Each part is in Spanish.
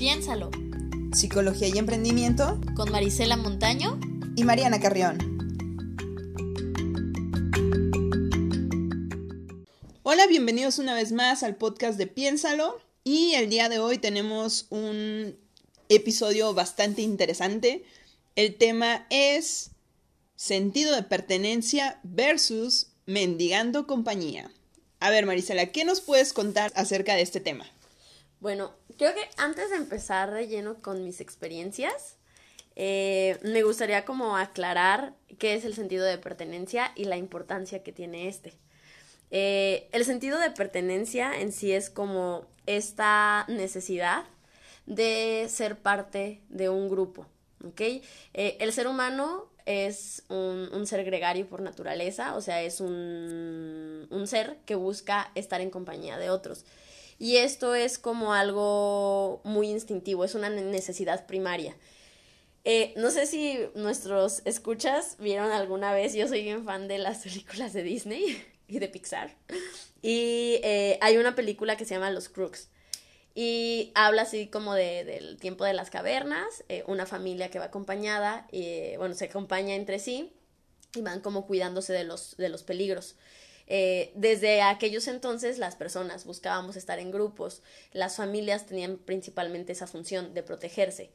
Piénsalo. Psicología y Emprendimiento. Con Marisela Montaño. Y Mariana Carrión. Hola, bienvenidos una vez más al podcast de Piénsalo. Y el día de hoy tenemos un episodio bastante interesante. El tema es sentido de pertenencia versus mendigando compañía. A ver, Marisela, ¿qué nos puedes contar acerca de este tema? Bueno, creo que antes de empezar de lleno con mis experiencias, eh, me gustaría como aclarar qué es el sentido de pertenencia y la importancia que tiene este. Eh, el sentido de pertenencia en sí es como esta necesidad de ser parte de un grupo, ¿ok? Eh, el ser humano es un, ser gregario por naturaleza, o sea, es un, un ser que busca estar en compañía de otros. Y esto es como algo muy instintivo, es una necesidad primaria. Eh, no sé si nuestros escuchas vieron alguna vez, yo soy bien fan de las películas de Disney y de Pixar. Y eh, hay una película que se llama Los Crooks. Y habla así como de, del tiempo de las cavernas, eh, una familia que va acompañada, y, bueno, se acompaña entre sí y van como cuidándose de los, de los peligros. Eh, desde aquellos entonces las personas buscábamos estar en grupos, las familias tenían principalmente esa función de protegerse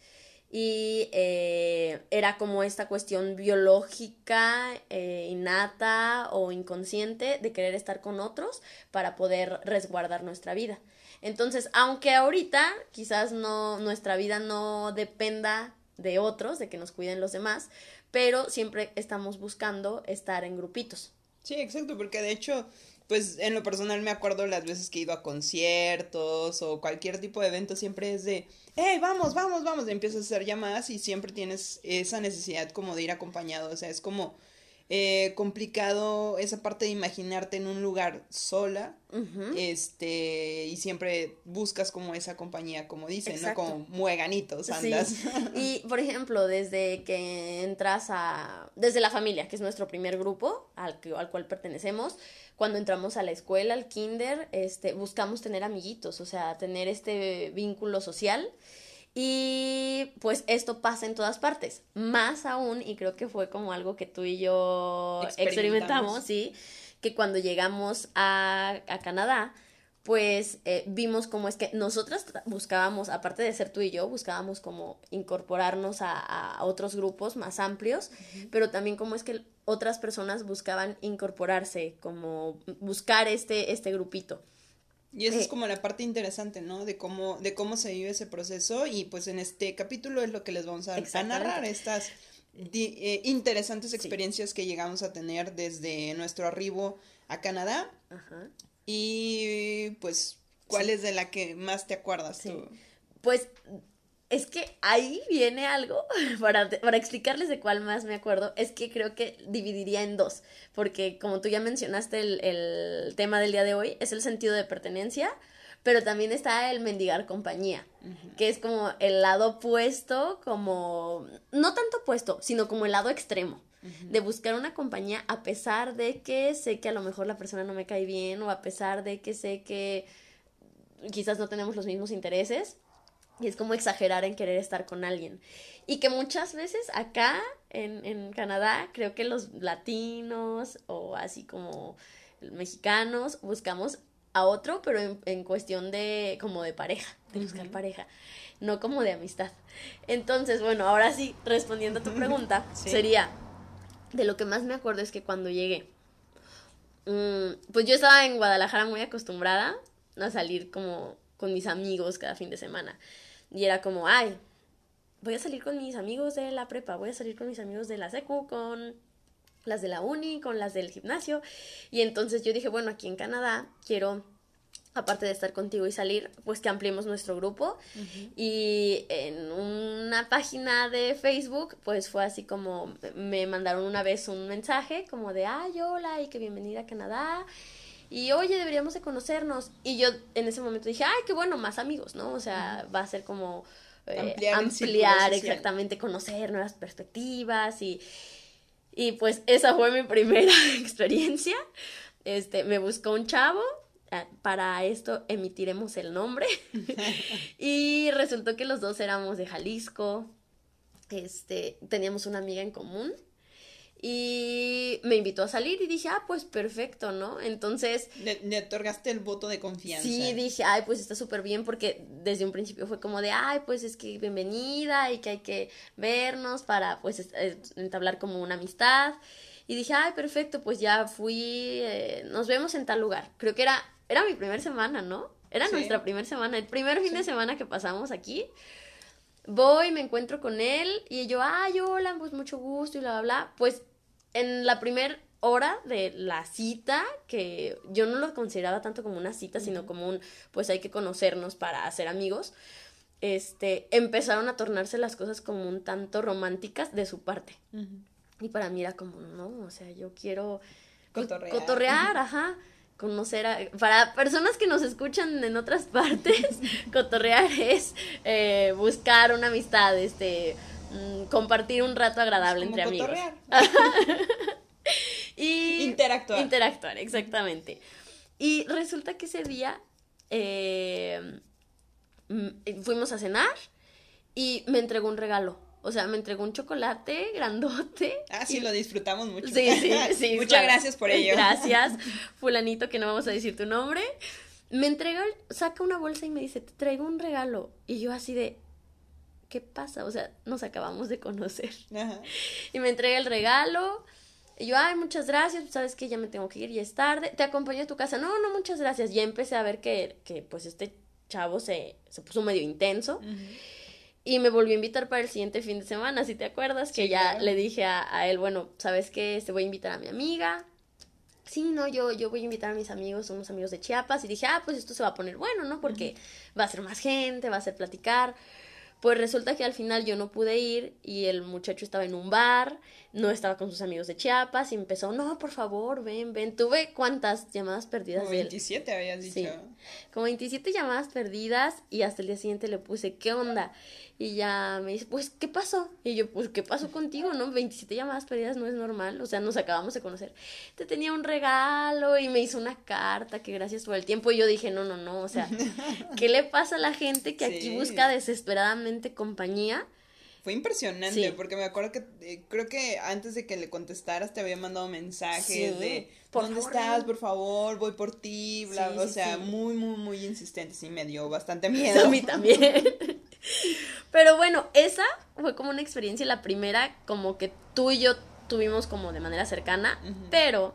y eh, era como esta cuestión biológica, eh, innata o inconsciente de querer estar con otros para poder resguardar nuestra vida. Entonces, aunque ahorita quizás no nuestra vida no dependa de otros, de que nos cuiden los demás, pero siempre estamos buscando estar en grupitos. Sí, exacto, porque de hecho, pues en lo personal me acuerdo las veces que he ido a conciertos o cualquier tipo de evento, siempre es de, hey, vamos, vamos, vamos, empiezas a hacer llamadas y siempre tienes esa necesidad como de ir acompañado, o sea, es como eh, complicado esa parte de imaginarte en un lugar sola, este, y siempre buscas como esa compañía, como dicen, ¿no? Como mueganitos andas. Y, por ejemplo, desde que entras a, desde la familia, que es nuestro primer grupo al, al cual pertenecemos, cuando entramos a la escuela, al kinder, este, buscamos tener amiguitos, o sea, tener este vínculo social y pues esto pasa en todas partes, más aún, y creo que fue como algo que tú y yo experimentamos, ¿sí? Que cuando llegamos a, a Canadá, pues eh, vimos cómo es que nosotras buscábamos, aparte de ser tú y yo, buscábamos como incorporarnos a, a otros grupos más amplios, pero también cómo es que otras personas buscaban incorporarse, como buscar este, este grupito. Y esa es como la parte interesante, ¿no? De cómo, de cómo se vive ese proceso y pues en este capítulo es lo que les vamos a, narrar, estas eh, interesantes experiencias que llegamos a tener desde nuestro arribo a Canadá. Ajá. Y pues, ¿cuál es de la que más te acuerdas tú? Pues es que ahí viene algo, para, para, explicarles de cuál más me acuerdo, es que creo que dividiría en dos, porque como tú ya mencionaste el, el tema del día de hoy, es el sentido de pertenencia, pero también está el mendigar compañía, que es como el lado opuesto, como, no tanto opuesto, sino como el lado extremo, de buscar una compañía a pesar de que sé que a lo mejor la persona no me cae bien o a pesar de que sé que quizás no tenemos los mismos intereses y es como exagerar en querer estar con alguien. Y que muchas veces acá en, en Canadá, creo que los latinos o así como mexicanos buscamos a otro, pero en, en cuestión de como de pareja, de buscar pareja, no como de amistad. Entonces, bueno, ahora sí, respondiendo a tu pregunta, sería, de lo que más me acuerdo es que cuando llegué, mm, pues yo estaba en Guadalajara muy acostumbrada a salir como con mis amigos cada fin de semana. Y era como, ay, voy a salir con mis amigos de la prepa, voy a salir con mis amigos de la secu, con las de la uni, con las del gimnasio. Y entonces yo dije, bueno, aquí en Canadá quiero aparte de estar contigo y salir, pues que ampliemos nuestro grupo. Y en una página de Facebook, pues fue así como me mandaron una vez un mensaje como de, ay, hola, y que bienvenida a Canadá y oye, deberíamos de conocernos. Y yo en ese momento dije, ay, qué bueno, más amigos, ¿no? O sea, va a ser como eh, ampliar, exactamente, conocer nuevas perspectivas y, y pues esa fue mi primera experiencia. Este, me buscó un chavo, ah, para esto emitiremos el nombre. y resultó que los dos éramos de Jalisco, este, teníamos una amiga en común y me invitó a salir y dije, ah, pues perfecto, ¿no? Entonces... Le, otorgaste el voto de confianza. Sí, dije, ay, pues está súper bien porque desde un principio fue como de, ay, pues es que bienvenida y que hay que vernos para, pues, entablar como una amistad. Y dije, ay, perfecto, pues ya fui, eh, nos vemos en tal lugar. Creo que era, era mi primera semana, ¿no? Era nuestra primera semana, el primer fin de semana que pasamos aquí. Voy, me encuentro con él y yo, ay, hola, pues mucho gusto y bla, bla, bla. Pues en la primera hora de la cita, que yo no lo consideraba tanto como una cita, sino como un, pues hay que conocernos para hacer amigos, este, empezaron a tornarse las cosas como un tanto románticas de su parte. Y para mí era como, no, o sea, yo quiero cotorrear, cotorrear ajá conocer a, para personas que nos escuchan en otras partes, cotorrear es eh, buscar una amistad, este, mm, compartir un rato agradable entre amigos. y interactuar. Interactuar, exactamente. Y resulta que ese día eh, mm, fuimos a cenar y me entregó un regalo. O sea, me entregó un chocolate grandote. Ah, sí, lo disfrutamos mucho. Sí, sí, sí. Muchas gracias por ello. Gracias, fulanito, que no vamos a decir tu nombre. Me entrega, saca una bolsa y me dice, te traigo un regalo. Y yo así de, ¿qué pasa? O sea, nos acabamos de conocer. Ajá. Y me entrega el regalo. Y yo, ay, muchas gracias, sabes que ya me tengo que ir, y es tarde. ¿Te acompaño a tu casa? No, no, muchas gracias. Ya empecé a ver que, que pues este chavo se, se puso medio intenso. Y me volvió a invitar para el siguiente fin de semana, si te acuerdas, que ya le dije a, él, bueno, ¿sabes qué? Te este, voy a invitar a mi amiga. Sí, no, yo, yo voy a invitar a mis amigos, unos amigos de Chiapas. Y dije, ah, pues esto se va a poner bueno, ¿no? Porque va a ser más gente, va a ser platicar. Pues resulta que al final yo no pude ir y el muchacho estaba en un bar, no estaba con sus amigos de Chiapas y empezó, no, por favor, ven, ven. Tuve cuántas llamadas perdidas. Como 27 habías dicho. Sí, como 27 llamadas perdidas y hasta el día siguiente le puse, ¿qué onda? Y ya me dice, pues, ¿qué pasó? Y yo, pues, ¿qué pasó contigo, no? 27 llamadas perdidas no es normal, o sea, nos acabamos de conocer. Te tenía un regalo y me hizo una carta, que gracias por el tiempo. Y yo dije, no, no, no, o sea, ¿qué le pasa a la gente que aquí busca desesperadamente compañía? Fue impresionante, porque me acuerdo que eh, creo que antes de que le contestaras te había mandado mensajes de ¿dónde estás? Por favor, voy por ti, bla, o sea, muy, muy, muy insistente, sí me dio bastante miedo. A mí también. Pero bueno, esa fue como una experiencia, la primera, como que tú y yo tuvimos como de manera cercana, pero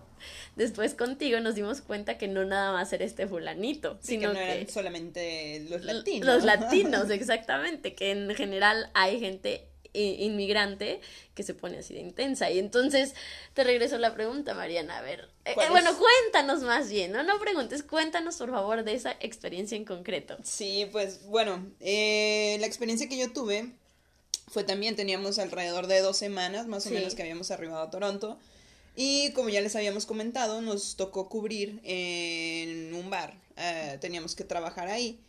después contigo nos dimos cuenta que no nada más era este fulanito, sino que no eran solamente los latinos. Los latinos, exactamente, que en general hay gente inmigrante que se pone así de intensa. Y entonces te regreso la pregunta, Mariana. A ver, eh, eh, bueno, cuéntanos más bien, ¿no? No preguntes, cuéntanos por favor de esa experiencia en concreto. Sí, pues bueno, eh, la experiencia que yo tuve fue también, teníamos alrededor de dos semanas más o menos que habíamos arribado a Toronto. Y como ya les habíamos comentado, nos tocó cubrir en un bar. teníamos que trabajar ahí.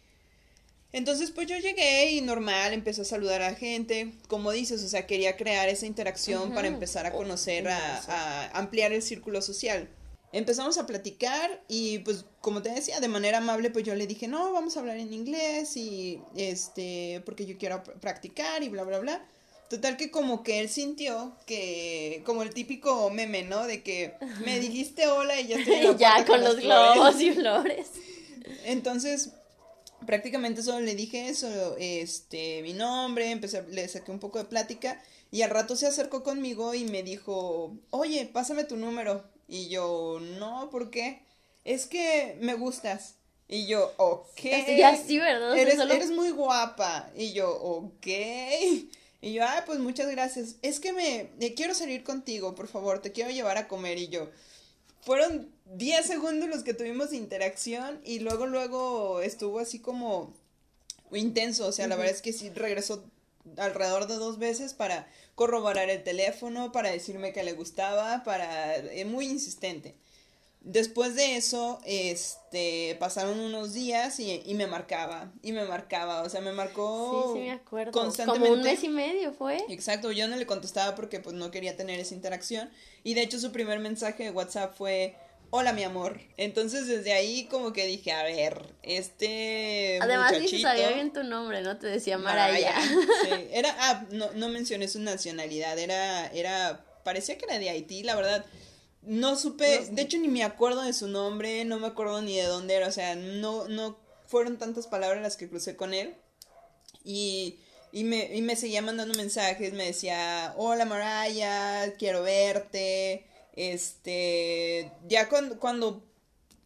Entonces, pues yo llegué y normal, empecé a saludar a gente, como dices, o sea, quería crear esa interacción para empezar a conocer, a, ampliar el círculo social. Empezamos a platicar y pues como te decía, de manera amable, pues yo le dije, no, vamos a hablar en inglés y este, porque yo quiero practicar y bla, bla, bla. Total que como que él sintió que, como el típico meme, ¿no? De que me dijiste hola y ya estoy en Ya con, los globos y flores. Entonces, prácticamente solo le dije eso, este, mi nombre, empecé, le saqué un poco de plática y al rato se acercó conmigo y me dijo, oye, pásame tu número. Y yo, no, ¿por qué? Es que me gustas. Y yo, ok. Ya sí, ¿verdad? Eres, eres muy guapa. Y yo, ok. Y yo, ah, pues muchas gracias. Es que me, me quiero salir contigo, por favor, te quiero llevar a comer. Y yo, fueron 10 segundos los que tuvimos interacción y luego, luego estuvo así como intenso. O sea, la verdad es que sí regresó alrededor de dos veces para corroborar el teléfono, para decirme que le gustaba, para... Eh, muy insistente. Después de eso, este, pasaron unos días y, y, me marcaba, y me marcaba, o sea, me marcó sí, sí me acuerdo. constantemente. Como un mes y medio fue. Exacto, yo no le contestaba porque pues no quería tener esa interacción. Y de hecho su primer mensaje de WhatsApp fue, hola mi amor. Entonces desde ahí como que dije, a ver, este Además ni sabía bien tu nombre, ¿no? Te decía Maraya. sí. Era, ah, no, no mencioné su nacionalidad, era, era, parecía que era de Haití, la verdad. No supe, de hecho ni me acuerdo de su nombre, no me acuerdo ni de dónde era, o sea, no, no fueron tantas palabras las que crucé con él. Y, y, me, y me seguía mandando mensajes, me decía, hola Maraya, quiero verte. Este, ya cuando, cuando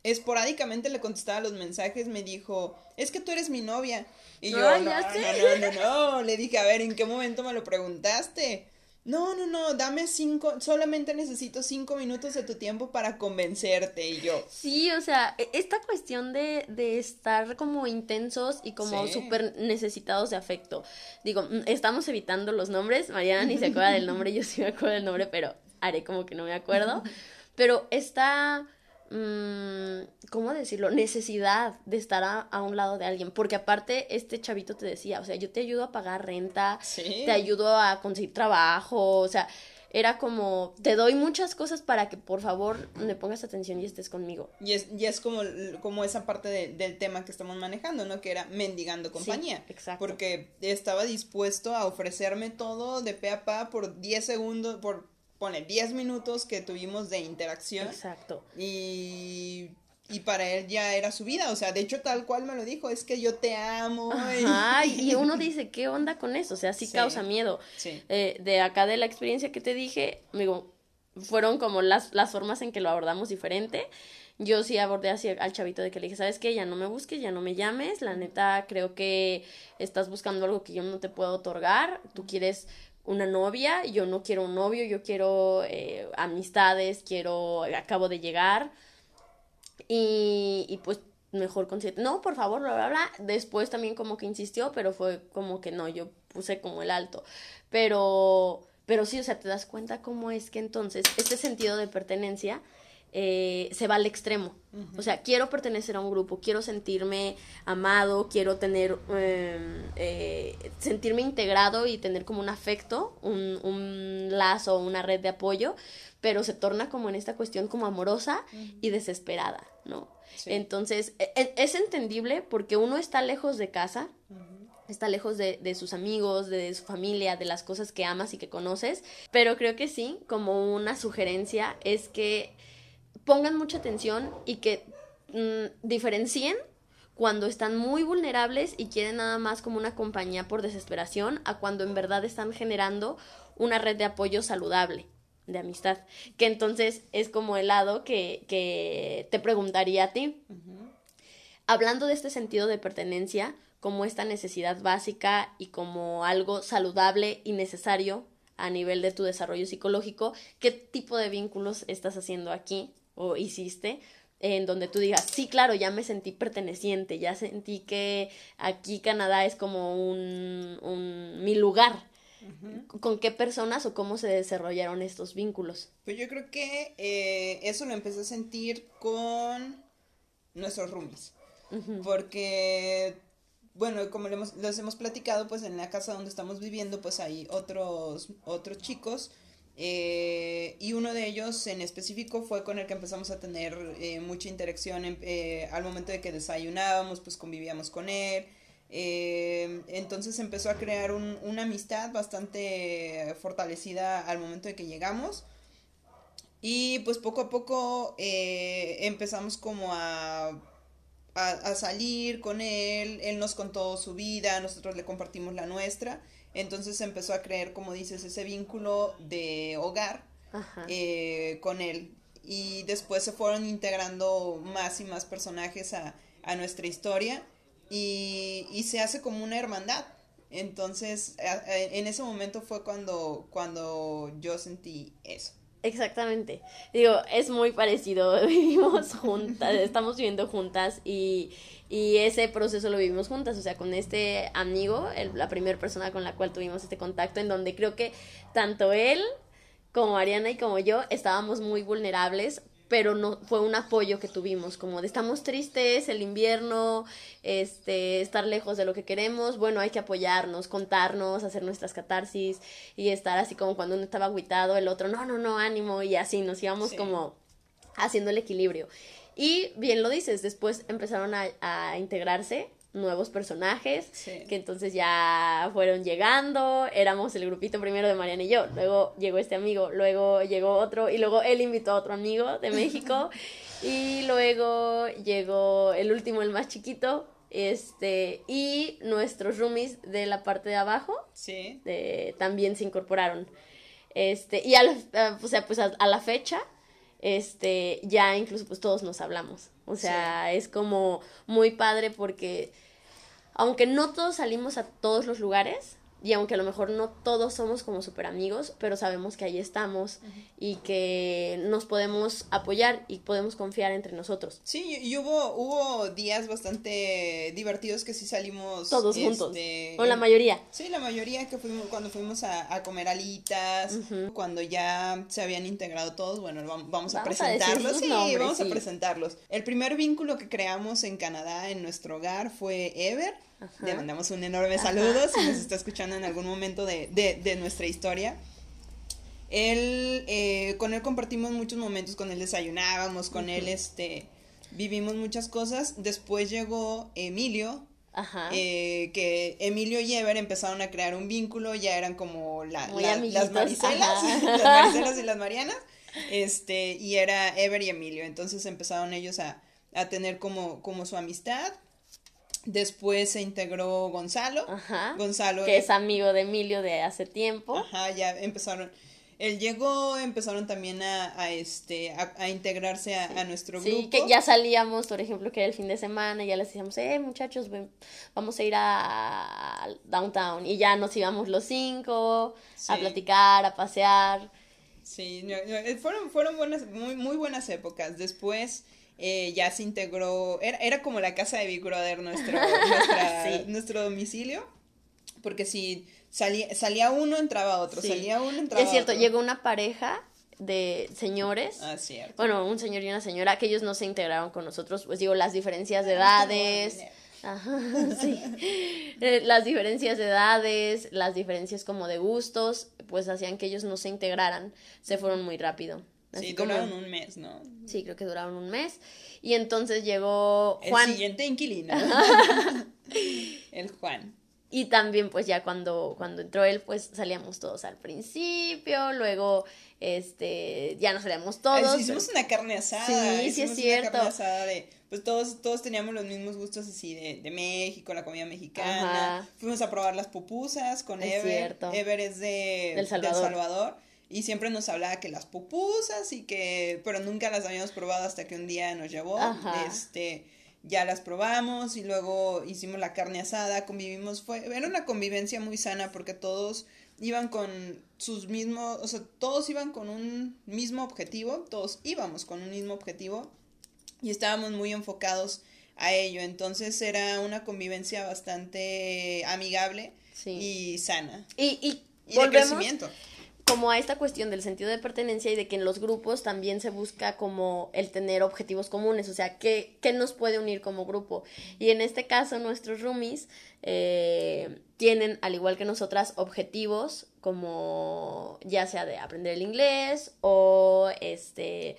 esporádicamente le contestaba los mensajes, me dijo, es que tú eres mi novia. Y yo, no, no, no, no, no, le dije, a ver, ¿en qué momento me lo preguntaste? No, no, no, dame cinco, solamente necesito cinco minutos de tu tiempo para convencerte y yo. Sí, o sea, e, esta cuestión de, de estar como intensos y como súper necesitados de afecto. Digo, mm, estamos evitando los nombres, Mariana ni se acuerda del nombre, yo sí me acuerdo del nombre, pero haré como que no me acuerdo. Pero mmm, ¿cómo decirlo? Necesidad de estar a, un lado de alguien. Porque aparte, este chavito te decía, o sea, yo te ayudo a pagar renta, te ayudo a conseguir trabajo, o sea, era como, te doy muchas cosas para que por favor me pongas atención y estés conmigo. Y es, y es como, como esa parte del tema que estamos manejando, ¿no? Que era mendigando compañía. exacto. Porque estaba dispuesto a ofrecerme todo de pe a pa por 10 segundos, por pone 10 minutos que tuvimos de interacción. Exacto. Y, y para él ya era su vida, o sea, de hecho tal cual me lo dijo, es que yo te amo. y... uno dice, ¿qué onda con eso? O sea, sí, causa miedo. Sí. Eh, de acá de la experiencia que te dije, amigo, fueron como las, las formas en que lo abordamos diferente. Yo sí abordé así al chavito de que le dije, ¿sabes qué? Ya no me busques, ya no me llames, la neta creo que estás buscando algo que yo no te puedo otorgar, tú quieres una novia, yo no quiero un novio, yo quiero eh, amistades, quiero, acabo de llegar. Y, y pues mejor consciente, no, por favor, bla, bla, bla, después también como que insistió, pero fue como que no, yo puse como el alto, pero, pero sí, o sea, te das cuenta cómo es que entonces este sentido de pertenencia eh, se va al extremo. O sea, quiero pertenecer a un grupo, quiero sentirme amado, quiero tener, em, eh, sentirme integrado y tener como un afecto, un, un, lazo, una red de apoyo, pero se torna como en esta cuestión como amorosa y desesperada, ¿no? Entonces, e, e, es entendible porque uno está lejos de casa, está lejos de, de, sus amigos, de su familia, de las cosas que amas y que conoces, pero creo que sí, como una sugerencia es que pongan mucha atención y que mm, diferencien cuando están muy vulnerables y quieren nada más como una compañía por desesperación a cuando en verdad están generando una red de apoyo saludable de amistad, que entonces es como el lado que, que te preguntaría a ti. Hablando de este sentido de pertenencia, como esta necesidad básica y como algo saludable y necesario a nivel de tu desarrollo psicológico, ¿qué tipo de vínculos estás haciendo aquí? O hiciste en donde tú digas, sí, claro, ya me sentí perteneciente, ya sentí que aquí Canadá es como un, un mi lugar. ¿Con qué personas o cómo se desarrollaron estos vínculos? Pues yo creo que eh, eso lo empecé a sentir con nuestros roomies. Porque, bueno, como los hemos platicado, pues en la casa donde estamos viviendo, pues hay otros, otros chicos eh, y uno de ellos en específico fue con el que empezamos a tener eh, mucha interacción eh, al momento de que desayunábamos, pues convivíamos con él. entonces empezó a crear una amistad bastante fortalecida al momento de que llegamos. Y pues poco a poco empezamos como a, a, a salir con él. Él nos contó su vida, nosotros le compartimos la nuestra. Entonces empezó a creer, como dices, ese vínculo de hogar eh, con él. Y después se fueron integrando más y más personajes a, a nuestra historia y, y, se hace como una hermandad. Entonces, en ese momento fue cuando, cuando yo sentí eso. Exactamente. Digo, es muy parecido. Vivimos juntas, estamos viviendo juntas y, y ese proceso lo vivimos juntas, o sea, con este amigo, la primera persona con la cual tuvimos este contacto, en donde creo que tanto él como Ariana y como yo estábamos muy vulnerables pero no fue un apoyo que tuvimos, como de estamos tristes, el invierno, este, estar lejos de lo que queremos, bueno, hay que apoyarnos, contarnos, hacer nuestras catarsis y estar así como cuando uno estaba aguitado, el otro, no, no, no, ánimo, y así nos íbamos como haciendo el equilibrio. Y bien lo dices, después empezaron a, a integrarse nuevos personajes Sí. que entonces ya fueron llegando, éramos el grupito primero de Mariana y yo, luego llegó este amigo, luego llegó otro y luego él invitó a otro amigo de México y luego llegó el último, el más chiquito, este y nuestros roomies de la parte de abajo Sí. de- también se incorporaron. Este, y a la, o sea, pues a, a la fecha, este, ya incluso pues todos nos hablamos. O sea, es como muy padre porque aunque no todos salimos a todos los lugares y aunque a lo mejor no todos somos como súper amigos, pero sabemos que ahí estamos y que nos podemos apoyar y podemos confiar entre nosotros. Sí, y hubo, hubo días bastante divertidos que sí salimos. Todos juntos. este, O la mayoría. Sí, la mayoría que fuimos, cuando fuimos a, a comer alitas, cuando ya se habían integrado todos, bueno, vam- vamos, a Vamos a presentarlos. sus sí, nombres, vamos sí. a presentarlos. El primer vínculo que creamos en Canadá, en nuestro hogar, fue Ever. Ajá. Le mandamos un enorme saludo si nos está escuchando en algún momento de, de, de nuestra historia. Él, eh, con él compartimos muchos momentos, con él desayunábamos, con él, este, vivimos muchas cosas. Después llegó Emilio, Ajá. eh, que Emilio y Ever empezaron a crear un vínculo, ya eran como la- la- las Maricelas, ajá. las Maricelas y las Marianas, este, y era Ever y Emilio, entonces empezaron ellos a, a tener como, como su amistad. Después se integró Gonzalo. Ajá. Gonzalo que es amigo de Emilio de hace tiempo. Ajá, ya empezaron. Él llegó, empezaron también a, a este, a, a integrarse a, a nuestro Sí, grupo. que ya salíamos, por ejemplo, que era el fin de semana, y ya les decíamos, eh, muchachos, ven, vamos a ir a downtown. Y ya nos íbamos los cinco a Sí. platicar, a pasear. Sí, eh, fueron, fueron buenas, muy, muy buenas épocas. Después eh, ya se integró, era, era como la casa de Big Brother, nuestro, nuestra- Sí. nuestro domicilio. Porque si salía, salía uno, entraba otro, Sí. salía uno, entraba es cierto, otro. llegó una pareja de señores. Ah, cierto. Bueno, un señor y una señora, que ellos no se integraron con nosotros, pues digo, las diferencias de Ah, edades. Ajá, sí. Eh, Las diferencias de edades, las diferencias como de gustos, pues hacían que ellos no se integraran, se fueron muy rápido. Así Sí, como- duraron un mes, ¿no? Sí, creo que duraron un mes. Y entonces llegó El Juan. siguiente inquilino. El Juan. Y también, pues ya cuando, cuando entró él, pues salíamos todos al principio, luego, este, ya no salíamos todos. Hicimos una carne asada. Sí, sí es cierto. Una carne asada de, pues todos, todos teníamos los mismos gustos así de, de México, la comida mexicana. Ajá. Fuimos a probar las pupusas con Es Ever. cierto. Ever es de Del Salvador. Salvador, Y siempre nos hablaba que las pupusas y que, pero nunca las habíamos probado hasta que un día nos llevó. Ajá. Este, ya las probamos y luego hicimos la carne asada, convivimos, fue, era una convivencia muy sana porque todos iban con sus mismos, o sea, todos iban con un mismo objetivo, todos íbamos con un mismo objetivo y estábamos muy enfocados a ello, entonces era una convivencia bastante amigable Sí. y sana Y, y y de volvemos crecimiento. Como a esta cuestión del sentido de pertenencia y de que en los grupos también se busca como el tener objetivos comunes, o sea, ¿qué, qué nos puede unir como grupo? Y en este caso nuestros roomies eh, tienen, al igual que nosotras, objetivos como ya sea de aprender el inglés o este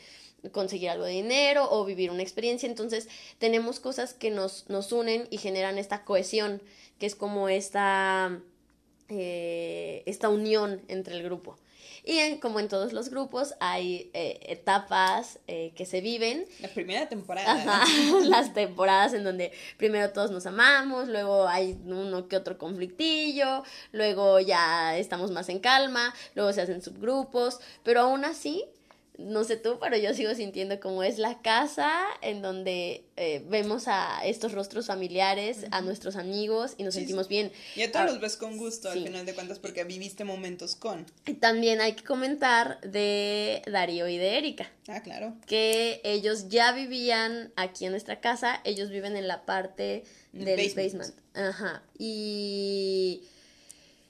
conseguir algo de dinero o vivir una experiencia. Entonces tenemos cosas que nos, nos unen y generan esta cohesión, que es como esta eh, esta unión entre el grupo. Y en- como en todos los grupos hay eh, etapas eh, que se viven. La primera temporada. Ajá, las temporadas en donde primero todos nos amamos, luego hay uno que otro conflictillo, luego ya estamos más en calma, luego se hacen subgrupos, pero aún así, no sé tú, pero yo sigo sintiendo como es la casa en donde eh, vemos a estos rostros familiares, a nuestros amigos y nos Sí, sentimos bien. Y a todos Ah, los ves con gusto sí. al final de cuentas porque viviste momentos con. También hay que comentar de Darío y de Erika. Ah, claro. que ellos ya vivían aquí en nuestra casa, ellos viven en la parte El del basement. basement. Ajá. Y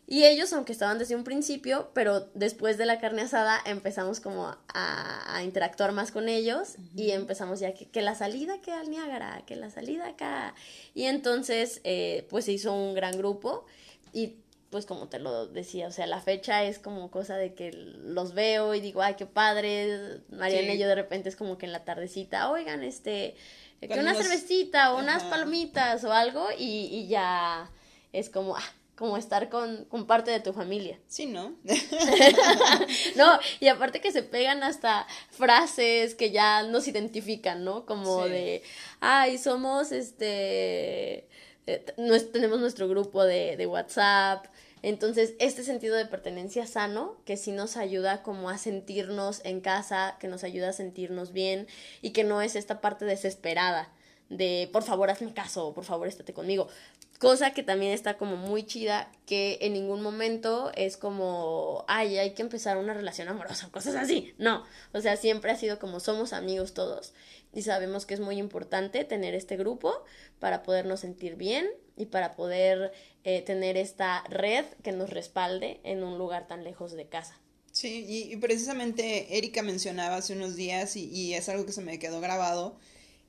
y ellos, aunque estaban desde un principio, pero después de la carne asada empezamos como a, a interactuar más con ellos y empezamos ya que, que la salida que al Niágara, que la salida acá. Y entonces, eh, pues se hizo un gran grupo y pues como te lo decía, o sea, la fecha es como cosa de que los veo y digo, ay, qué padre, Mariana y yo de repente es como que en la tardecita, oigan, este, que una cervecita o unas palomitas o algo y, y ya es como, ah, como estar con, con, parte de tu familia. Sí, ¿no? no, y aparte que se pegan hasta frases que ya nos identifican, ¿no? Como de, ay, somos este, eh, tenemos nuestro grupo de, de WhatsApp. Entonces, este sentido de pertenencia sano, que sí nos ayuda como a sentirnos en casa, que nos ayuda a sentirnos bien y que no es esta parte desesperada de por favor hazme caso, por favor estate conmigo. Cosa que también está como muy chida, que en ningún momento es como, ay, hay que empezar una relación amorosa, cosas así. No, o sea, siempre ha sido como somos amigos todos y sabemos que es muy importante tener este grupo para podernos sentir bien y para poder eh, tener esta red que nos respalde en un lugar tan lejos de casa. Sí, y, precisamente Erika mencionaba hace unos días y, y es algo que se me quedó grabado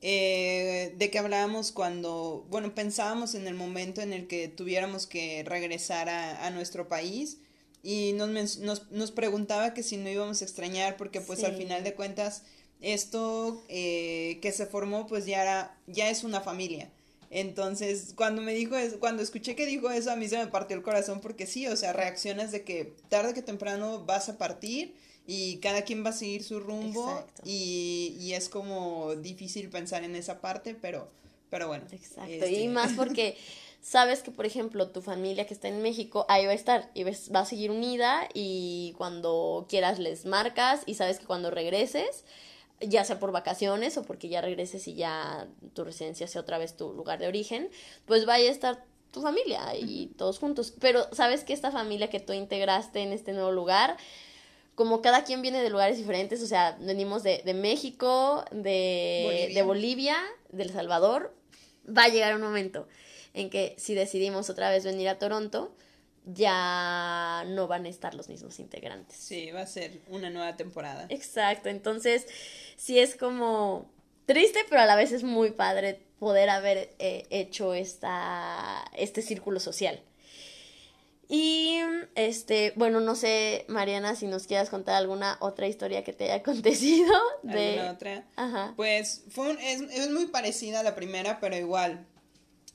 eh, de que hablábamos cuando, bueno, pensábamos en el momento en el que tuviéramos que regresar a, nuestro país y nos, nos, nos, preguntaba que si no íbamos a extrañar porque pues al final de cuentas esto eh, que se formó pues ya, era, ya es una familia. Entonces, cuando me dijo eso, cuando escuché que dijo eso, a mí se me partió el corazón porque sí, o sea, reaccionas de que tarde que temprano vas a partir y cada quien va a seguir su rumbo y, y, es como difícil pensar en esa parte, pero, pero bueno. Exacto, y este, más porque sabes que, por ejemplo, tu familia que está en México, ahí va a estar y va a seguir unida y cuando quieras les marcas y sabes que cuando regreses, ya sea por vacaciones o porque ya regreses y ya tu residencia sea otra vez tu lugar de origen, pues vaya a estar tu familia y todos juntos. Pero sabes que esta familia que tú integraste en este nuevo lugar, como cada quien viene de lugares diferentes, o sea, venimos de, de México, de Bolivia. de Bolivia, de El Salvador, va a llegar un momento en que si decidimos otra vez venir a Toronto, ya no van a estar los mismos integrantes. Sí, va a ser una nueva temporada. Exacto, entonces sí es como triste, pero a la vez es muy padre poder haber eh, hecho esta, este círculo social. Y este, bueno, no sé, Mariana, si nos quieras contar alguna otra historia que te haya acontecido. De... ¿Alguna otra? Ajá. Pues fue es, es, muy parecida a la primera, pero igual.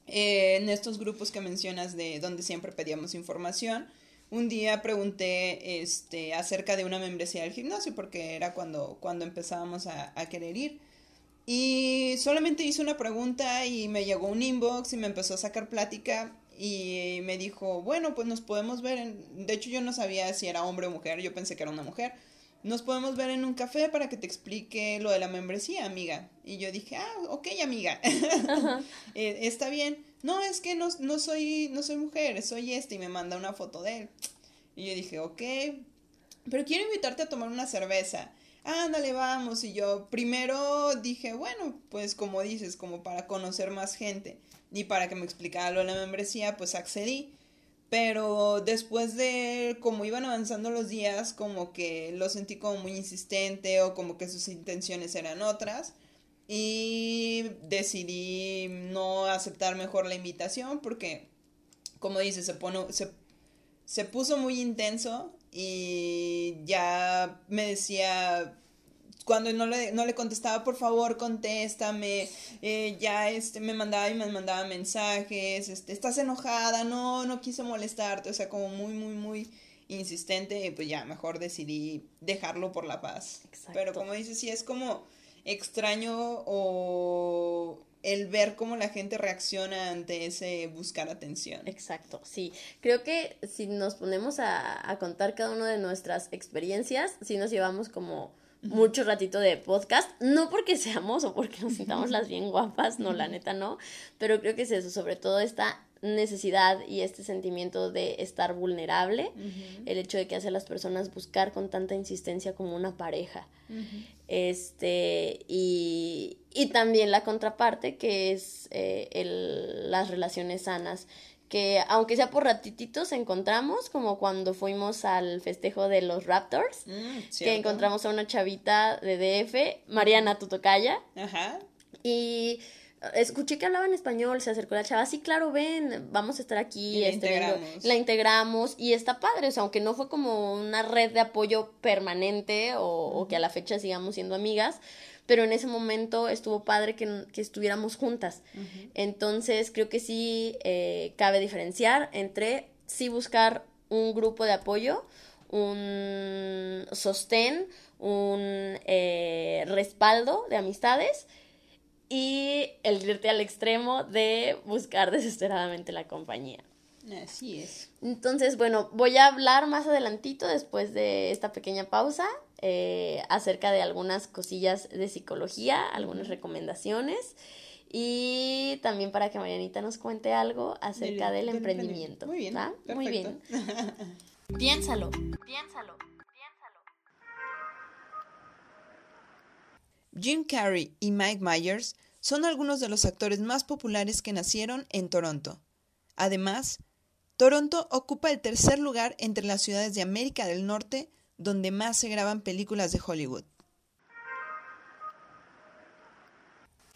Eh, en estos grupos que mencionas de donde siempre pedíamos información, un día pregunté este, acerca de una membresía del gimnasio, porque era cuando, cuando empezábamos a, a querer ir. Y solamente hice una pregunta y me llegó un inbox y me empezó a sacar plática y me dijo, bueno, pues nos podemos ver en... De hecho yo no sabía si era hombre o mujer, yo pensé que era una mujer. Nos podemos ver en un café para que te explique lo de la membresía, amiga. Y yo dije, ah, ok, amiga. Eh, está bien. No, es que no, no, soy, no soy mujer, soy este. Y me manda una foto de él. Y yo dije, ok, pero quiero invitarte a tomar una cerveza. Ándale, vamos. Y yo primero dije, bueno, pues como dices, como para conocer más gente y para que me explicara lo de la membresía, pues accedí. Pero después de cómo iban avanzando los días, como que lo sentí como muy insistente o como que sus intenciones eran otras. Y decidí no aceptar mejor la invitación porque, como dice, se, se, se puso muy intenso y ya me decía, cuando no le, no le contestaba, por favor, contéstame, eh, ya este, me mandaba y me mandaba mensajes, este, estás enojada, no, no quise molestarte, o sea, como muy, muy, muy insistente, pues ya, mejor decidí dejarlo por la paz. Pero como dices, sí, es como extraño o el ver cómo la gente reacciona ante ese buscar atención. Exacto, sí. Creo que si nos ponemos a, a contar cada una de nuestras experiencias, sí nos llevamos como mucho ratito de podcast, no porque seamos o porque nos sintamos las bien guapas, no, la neta no, pero creo que es eso, sobre todo esta necesidad y este sentimiento de estar vulnerable, el hecho de que hace a las personas buscar con tanta insistencia como una pareja. Este, y, y, también la contraparte que es eh, el, las relaciones sanas que aunque sea por ratititos encontramos, como cuando fuimos al festejo de los Raptors, mm, que encontramos a una chavita de DF, Mariana Tutocaya. Ajá. Y escuché que hablaba en español, se acercó la chava, sí, claro, ven, vamos a estar aquí, Y la este, viendo- integramos. la integramos y está padre, o sea, aunque no fue como una red de apoyo permanente o, o que a la fecha sigamos siendo amigas, pero en ese momento estuvo padre que, que estuviéramos juntas. Entonces, creo que sí eh, cabe diferenciar entre sí buscar un grupo de apoyo, un sostén, un eh, respaldo de amistades y el irte al extremo de buscar desesperadamente la compañía. Así es. Entonces, bueno, voy a hablar más adelantito, después de esta pequeña pausa, eh, acerca de algunas cosillas de psicología, algunas recomendaciones y también para que Marianita nos cuente algo acerca del, del emprendimiento. emprendimiento. Muy bien. Muy bien. Piénsalo, piénsalo, piénsalo. Jim Carrey y Mike Myers son algunos de los actores más populares que nacieron en Toronto. Además, Toronto ocupa el tercer lugar entre las ciudades de América del Norte donde más se graban películas de Hollywood.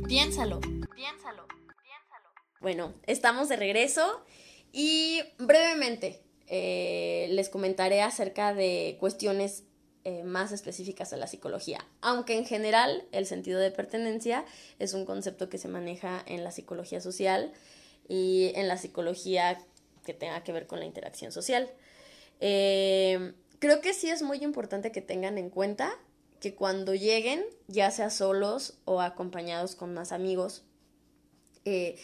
Piénsalo, piénsalo, piénsalo. Bueno, estamos de regreso y brevemente eh, les comentaré acerca de cuestiones eh, más específicas de la psicología, aunque en general el sentido de pertenencia es un concepto que se maneja en la psicología social y en la psicología que tenga que ver con la interacción social. Eh, creo que sí es muy importante que tengan en cuenta que cuando lleguen, ya sea solos o acompañados con más amigos, eh,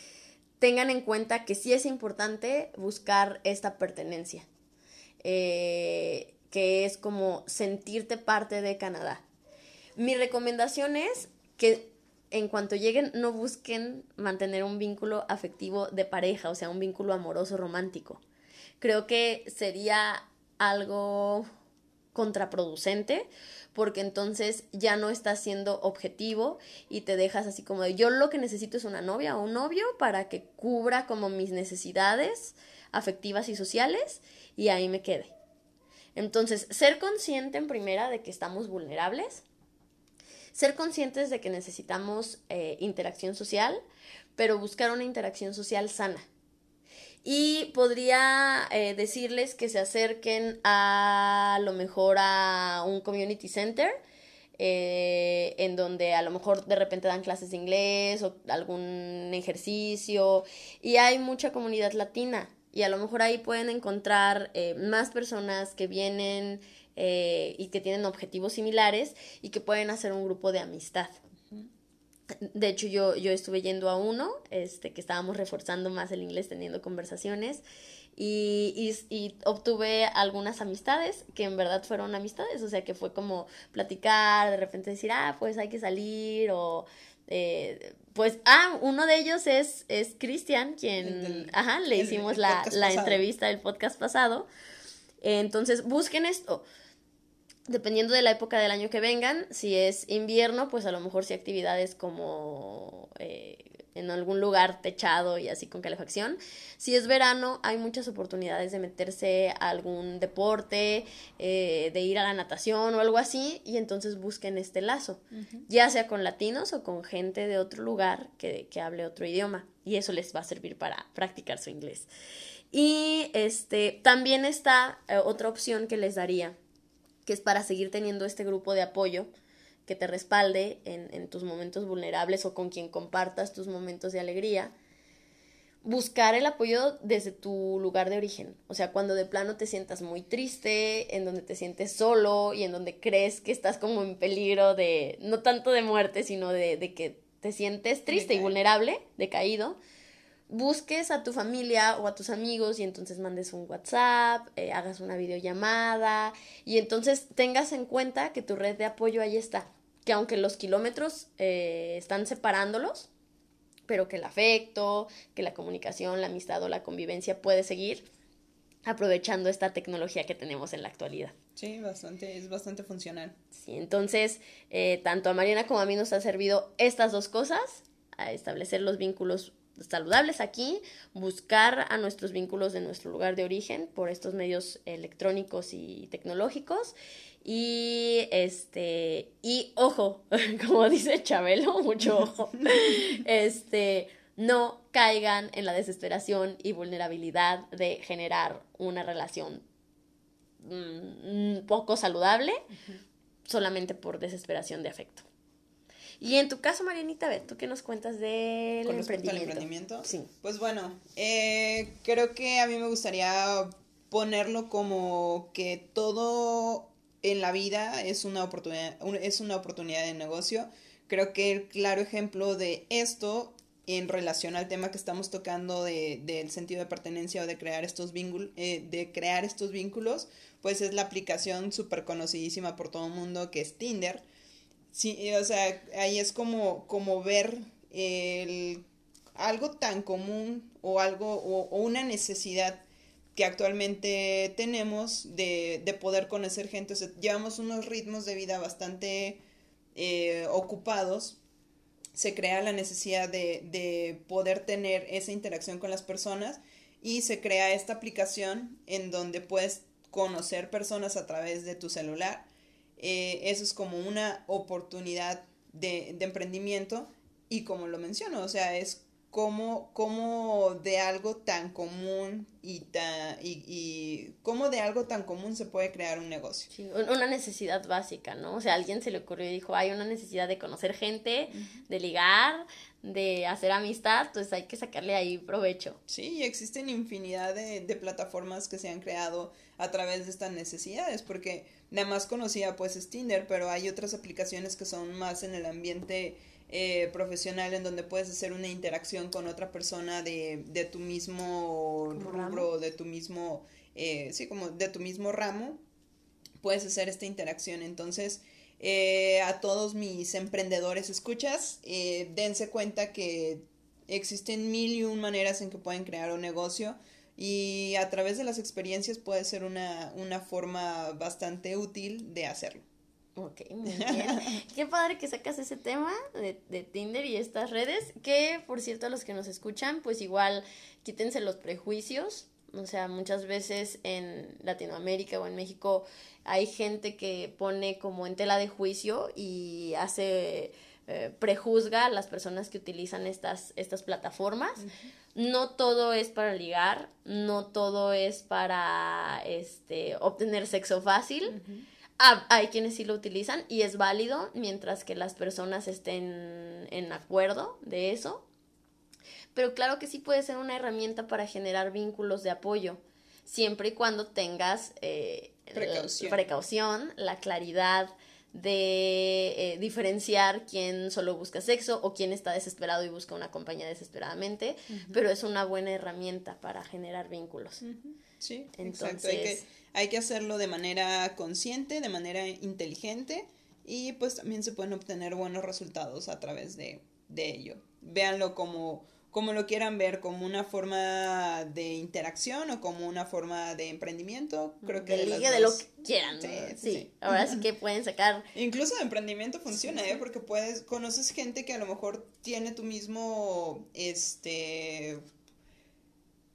tengan en cuenta que sí es importante buscar esta pertenencia, eh, que es como sentirte parte de Canadá. Mi recomendación es que en cuanto lleguen no busquen mantener un vínculo afectivo de pareja, o sea, un vínculo amoroso romántico. Creo que sería algo contraproducente porque entonces ya no estás siendo objetivo y te dejas así como de yo lo que necesito es una novia o un novio para que cubra como mis necesidades afectivas y sociales y ahí me quede. Entonces, ser consciente en primera de que estamos vulnerables, ser conscientes de que necesitamos eh, interacción social, pero buscar una interacción social sana. Y podría eh, decirles que se acerquen a, lo mejor a un community center, eh, en donde a lo mejor de repente dan clases de inglés o algún ejercicio. Y hay mucha comunidad latina. Y a lo mejor ahí pueden encontrar eh, más personas que vienen eh, y que tienen objetivos similares y que pueden hacer un grupo de amistad. De hecho, yo, yo estuve yendo a uno, este, que estábamos reforzando más el inglés, teniendo conversaciones, y, y, y obtuve algunas amistades que en verdad fueron amistades, o sea, que fue como platicar, de repente decir, ah, pues hay que salir, o eh, pues, ah, uno de ellos es, es Cristian, quien, El ajá, le el- hicimos la, la pasado. entrevista del podcast pasado. Entonces, busquen esto dependiendo de la época del año que vengan, si es invierno, pues a lo mejor sí actividades como eh, en algún lugar techado y así con calefacción. Si es verano, hay muchas oportunidades de meterse a algún deporte, eh, de ir a la natación o algo así, y entonces busquen este lazo, ya sea con latinos o con gente de otro lugar que, que hable otro idioma, y eso les va a servir para practicar su inglés. Y este también está eh, otra opción que les daría que es para seguir teniendo este grupo de apoyo que te respalde en, en, tus momentos vulnerables o con quien compartas tus momentos de alegría. Buscar el apoyo desde tu lugar de origen, o sea, cuando de plano te sientas muy triste, en donde te sientes solo y en donde crees que estás como en peligro de, no tanto de muerte, sino de, de que te sientes triste y vulnerable, decaído, busques a tu familia o a tus amigos y entonces mandes un WhatsApp, eh, hagas una videollamada y entonces tengas en cuenta que tu red de apoyo ahí está, que aunque los kilómetros eh, están separándolos, pero que el afecto, que la comunicación, la amistad o la convivencia puede seguir aprovechando esta tecnología que tenemos en la actualidad. Sí, bastante, es bastante funcional. Sí, entonces, eh, tanto a Mariana como a mí nos ha servido estas dos cosas, a establecer los vínculos saludables aquí, buscar a nuestros vínculos de nuestro lugar de origen por estos medios electrónicos y tecnológicos Y este, y ojo, como dice Chabelo, mucho ojo. Este, no caigan en la desesperación y vulnerabilidad de generar una relación mm, poco saludable solamente por desesperación de afecto. Y en tu caso, Marianita, a ver, ¿tú qué nos cuentas del ¿Con emprendimiento? Al emprendimiento? Sí. Pues bueno, eh, creo que a mí me gustaría ponerlo como que todo en la vida es una oportunidad, es una oportunidad de negocio. Creo que el claro ejemplo de esto en relación al tema que estamos tocando de, del sentido de pertenencia o de crear estos vínculos, eh, de crear estos vínculos, pues es la aplicación súper conocidísima por todo el mundo que es Tinder. Sí, o sea, ahí es como, como ver el, algo tan común o algo, o una necesidad que actualmente tenemos de, de poder conocer gente. O sea, llevamos unos ritmos de vida bastante eh, ocupados se crea la necesidad de, de, poder tener esa interacción con las personas y se crea esta aplicación en donde puedes conocer personas a través de tu celular. Eh, eso es como una oportunidad de, de, emprendimiento y como lo menciono, o sea, es como, como de algo tan común y, tan, y, y cómo de algo tan común se puede crear un negocio. Sí, una necesidad básica, ¿no? O sea, a alguien se le ocurrió y dijo, hay una necesidad de conocer gente, de ligar, de hacer amistad, pues hay que sacarle ahí provecho. Sí, existen infinidad de, de plataformas que se han creado a través de estas necesidades, porque nada más conocía pues es Tinder, pero hay otras aplicaciones que son más en el ambiente eh, profesional en donde puedes hacer una interacción con otra persona de, de tu mismo rubro, de tu mismo, eh, sí, como de tu mismo ramo, puedes hacer esta interacción. Entonces, eh, a todos mis emprendedores escuchas, eh, dense cuenta que existen mil y un maneras en que pueden crear un negocio y a través de las experiencias puede ser una, una forma bastante útil de hacerlo. Ok, muy bien. Qué padre que sacas ese tema de, de, Tinder y estas redes. Que, por cierto, a los que nos escuchan, pues igual quítense los prejuicios. O sea, muchas veces en Latinoamérica o en México hay gente que pone como en tela de juicio y hace, eh, prejuzga a las personas que utilizan estas, estas plataformas. Uh -huh. No todo es para ligar, no todo es para este, obtener sexo fácil. Uh -huh Ah, hay quienes sí lo utilizan y es válido mientras que las personas estén en acuerdo de eso. Pero claro que sí puede ser una herramienta para generar vínculos de apoyo, siempre y cuando tengas eh, precaución. La, precaución, la claridad de eh, diferenciar quién solo busca sexo o quién está desesperado y busca una compañía desesperadamente, uh -huh. pero es una buena herramienta para generar vínculos. Uh -huh. Sí, Entonces, exacto. Hay que, hay que hacerlo de manera consciente, de manera inteligente y pues también se pueden obtener buenos resultados a través de, de ello. Véanlo como, como lo quieran ver, como una forma de interacción o como una forma de emprendimiento. Creo que de, de, de lo que quieran. Sí, sí, sí. sí, Ahora sí que pueden sacar. Incluso de emprendimiento funciona, ¿eh? Porque puedes, conoces gente que a lo mejor tiene tu mismo, este,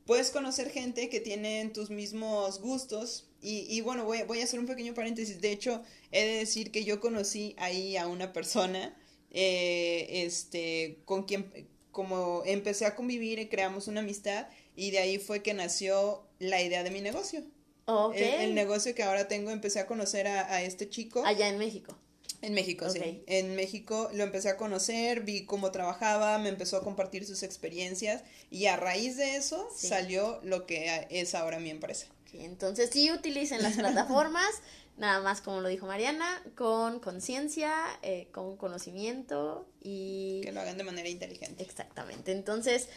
puedes conocer gente que tiene tus mismos gustos. Y, y bueno, voy, voy, a hacer un pequeño paréntesis. De hecho, he de decir que yo conocí ahí a una persona, eh, este, con quien como empecé a convivir y creamos una amistad y de ahí fue que nació la idea de mi negocio. Okay. El, el negocio que ahora tengo, empecé a conocer a, a este chico. Allá en México. En México, okay. sí. En México lo empecé a conocer, vi cómo trabajaba, me empezó a compartir sus experiencias y a raíz de eso sí. salió lo que es ahora mi empresa. Entonces sí utilicen las plataformas, nada más como lo dijo Mariana, con conciencia, eh, con conocimiento y... Que lo hagan de manera inteligente. Exactamente. Entonces,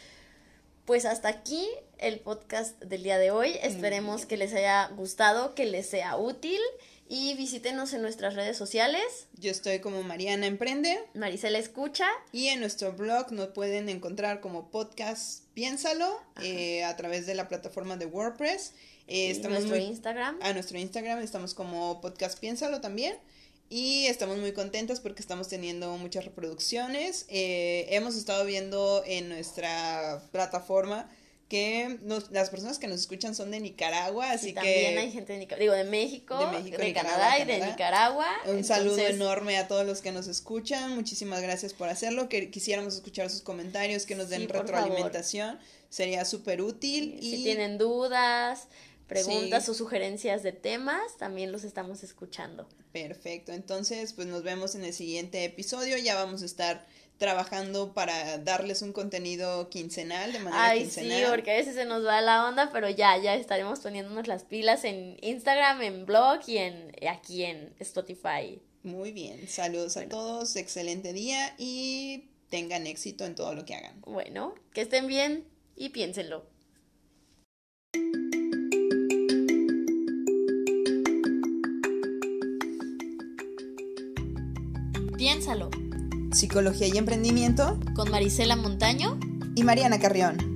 pues hasta aquí el podcast del día de hoy. Esperemos que les haya gustado, que les sea útil y visítenos en nuestras redes sociales. Yo estoy como Mariana Emprende. Maricela Escucha. Y en nuestro blog nos pueden encontrar como podcast Piénsalo eh, a través de la plataforma de WordPress. Eh, estamos nuestro muy, Instagram. A nuestro Instagram estamos como podcast Piénsalo también. Y estamos muy contentos porque estamos teniendo muchas reproducciones. Eh, hemos estado viendo en nuestra plataforma que las personas que nos escuchan son de Nicaragua, así sí, que... También hay gente de Nicaragua, digo, de México, de, Canadá, y de Nicaragua. Un saludo enorme a todos los que nos escuchan, muchísimas gracias por hacerlo, que quisiéramos escuchar sus comentarios, que nos den retroalimentación, sería súper útil. y... Si tienen dudas, preguntas o sugerencias de temas, también los estamos escuchando. Perfecto, entonces pues nos vemos en el siguiente episodio, ya vamos a estar trabajando para darles un contenido quincenal de manera Ay, sí, porque a veces se nos va la onda, pero ya, ya estaremos poniéndonos las pilas en Instagram, en blog y en aquí en Spotify. Muy bien, saludos a todos, excelente día y tengan éxito en todo lo que hagan. Bueno, que estén bien y piénsenlo. Piénsalo. Psicología y Emprendimiento con Marisela Montaño y Mariana Carrión.